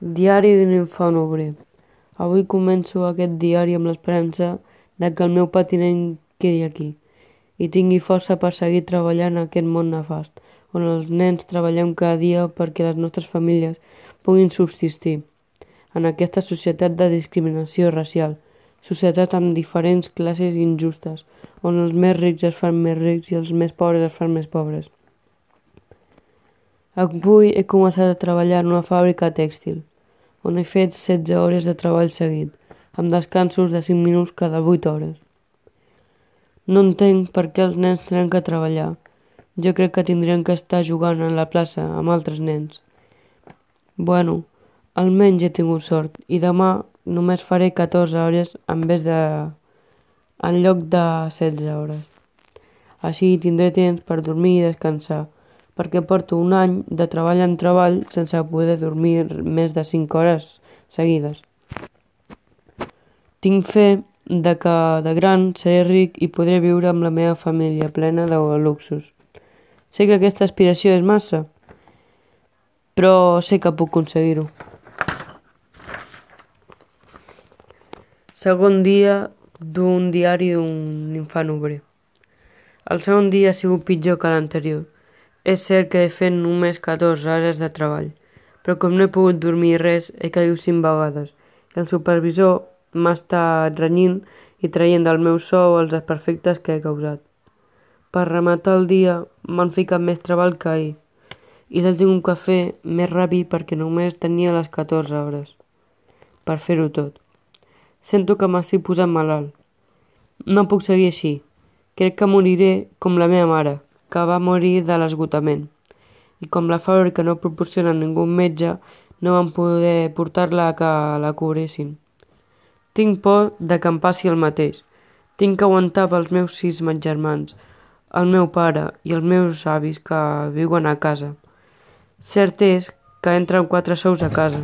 Diari d'un infant obrer. Avui començo aquest diari amb l'esperança de que el meu patiment quedi aquí i tingui força per seguir treballant en aquest món nefast, on els nens treballem cada dia perquè les nostres famílies puguin subsistir en aquesta societat de discriminació racial, societat amb diferents classes injustes, on els més rics es fan més rics i els més pobres es fan més pobres. Avui he començat a treballar en una fàbrica tèxtil, on he fet 16 hores de treball seguit, amb descansos de 5 minuts cada 8 hores. No entenc per què els nens tenen que treballar. Jo crec que tindrien que estar jugant a la plaça amb altres nens. Bueno, almenys he tingut sort i demà només faré 14 hores en vez de... en lloc de 16 hores. Així tindré temps per dormir i descansar perquè porto un any de treball en treball sense poder dormir més de 5 hores seguides. Tinc fe de que de gran seré ric i podré viure amb la meva família plena de luxus. Sé que aquesta aspiració és massa, però sé que puc aconseguir-ho. Segon dia d'un diari d'un infant obrer. El segon dia ha sigut pitjor que l'anterior. És cert que he fet només 14 hores de treball, però com no he pogut dormir res, he caigut 5 vegades. El supervisor m'ha estat renyint i traient del meu sou els desperfectes que he causat. Per rematar el dia m'han ficat més treball que ahir i tingut que fer més ràpid perquè només tenia les 14 hores per fer-ho tot. Sento que m'estic posant malalt. No puc seguir així. Crec que moriré com la meva mare que va morir de l'esgotament. I com la fàbrica no proporciona ningú metge, no van poder portar-la que la cobressin. Tinc por de que em passi el mateix. Tinc que aguantar pels meus sis germans, el meu pare i els meus avis que viuen a casa. Cert és que entren quatre sous a casa,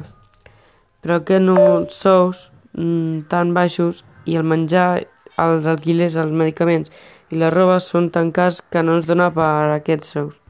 però aquests no sous mm, tan baixos i el menjar, els alquilers, els medicaments i la roba són tan cars que no ens dona per a aquests sous.